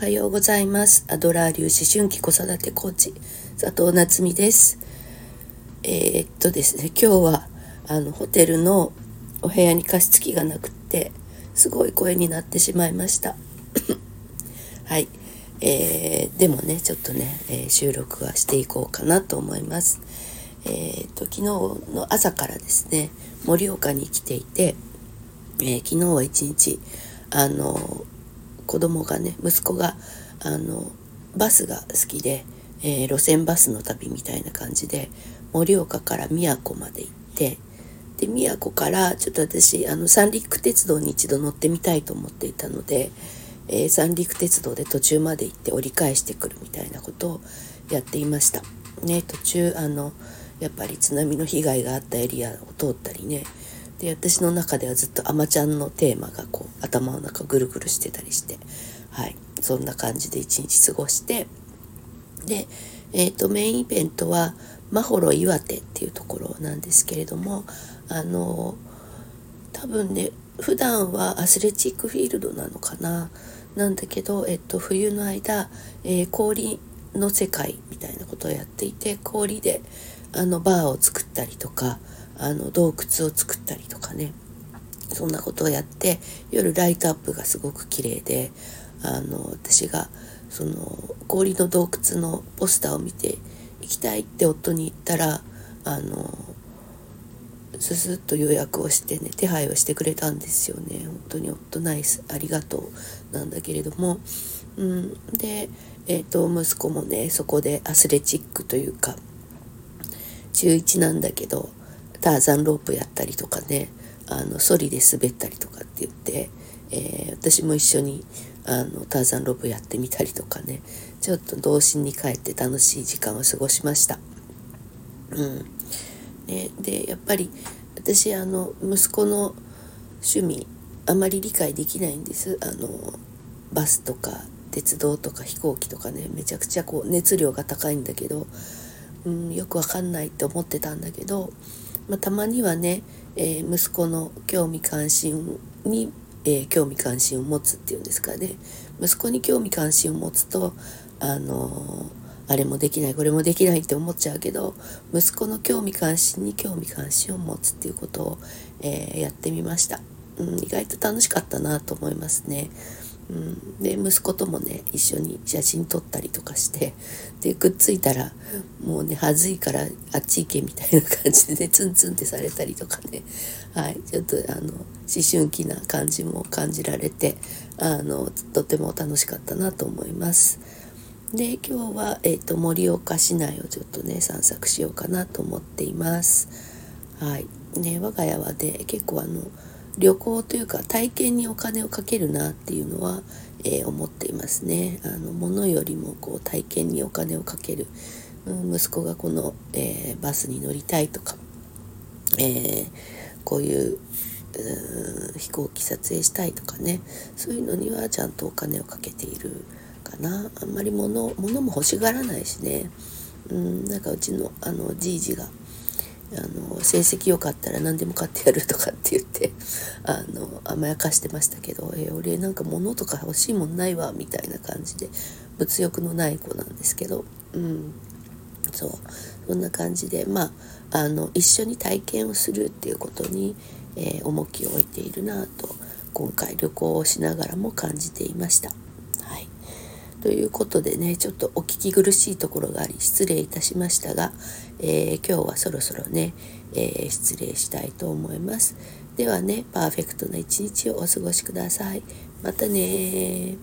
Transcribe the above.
はようございます。アドラー流思春期子育てコーチ佐藤夏実です。えー、っとですね今日はあのホテルのお部屋に加湿器がなくってすごい声になってしまいました。はい、えー、でもねちょっとね、えー、収録はしていこうかなと思います。え、っと昨日の朝からですね盛岡に来ていて、え昨日は一日あの子供がね息子があのバスが好きで、えー、路線バスの旅みたいな感じで盛岡から宮古まで行ってで宮古からちょっと私あの三陸鉄道に一度乗ってみたいと思っていたので、えー、三陸鉄道で途中まで行って折り返してくるみたいなことをやっていました。ね、途中あのやっぱり津波の被害があったエリアを通ったりねで私の中ではずっと「あまちゃん」のテーマがこう頭の中ぐるぐるしてたりしてはい。そんな感じで一日過ごしてで、えーと、メインイベントはマホロ岩手っていうところなんですけれどもあの多分ね普段はアスレチックフィールドなのかな？なんだけど、えっと、冬の間、えー、氷の世界みたいなことをやっていて氷であのバーを作ったりとかあの洞窟を作ったりとかね。そんなことをやって夜ライトアップがすごく綺麗であの私がその氷の洞窟のポスターを見て行きたいって夫に言ったらあのススッと予約をしてね手配をしてくれたんですよね。本当に夫ナイスありがとうなんだけれども、うん、で、えーと息子もねそこでアスレチックというか中1なんだけどターザンロープやったりとかねあのソリで滑ったりとかって言って、えー、私も一緒にあのターザンロープやってみたりとかねちょっと童心に帰って楽しい時間を過ごしました。うんね、でやっぱり私あの息子の趣味あまり理解できないんですあのバスとか鉄道とか飛行機とかねめちゃくちゃこう熱量が高いんだけど、うん、よくわかんないって思ってたんだけどまあ、たまにはね、えー、息子の興味関心に、えー、興味関心を持つっていうんですかね息子に興味関心を持つとあのあれもできないこれもできないって思っちゃうけど息子の興味関心に興味関心を持つっていうことを、え、やってみました、うん、意外と楽しかったなと思いますね。うん、で息子ともね一緒に写真撮ったりとかしてでくっついたらもうね恥ずいからあっち行けみたいな感じでねツンツンってされたりとかねはいちょっとあの思春期な感じも感じられてあのとても楽しかったなと思います。で今日は、えーと、盛岡市内をちょっとね散策しようかなと思っています。はいね、我が家はね結構あの旅行というか体験にお金をかけるなっていうのは、えー、思っていますね。あの物よりもこう体験にお金をかける、うん、息子がこの、えー、バスに乗りたいとか、えー、こういう飛行機撮影したいとかね。そういうのにはちゃんとお金をかけているかな。あんまり物物も欲しがらないしね、うん、なんかうちのあのじいじがあの成績良かったら何でも買ってやるとかって言って あの甘やかしてましたけど、えー、俺なんか物とか欲しいもんないわみたいな感じで物欲のない子なんですけどうんそうそんな感じでまああの一緒に体験をするっていうことに、えー、重きを置いているなと今回旅行をしながらも感じていました。ということでねちょっとお聞き苦しいところがあり失礼いたしましたが、えー、今日はそろそろね、えー、失礼したいと思います。ではねパーフェクトな一日をお過ごしください。またね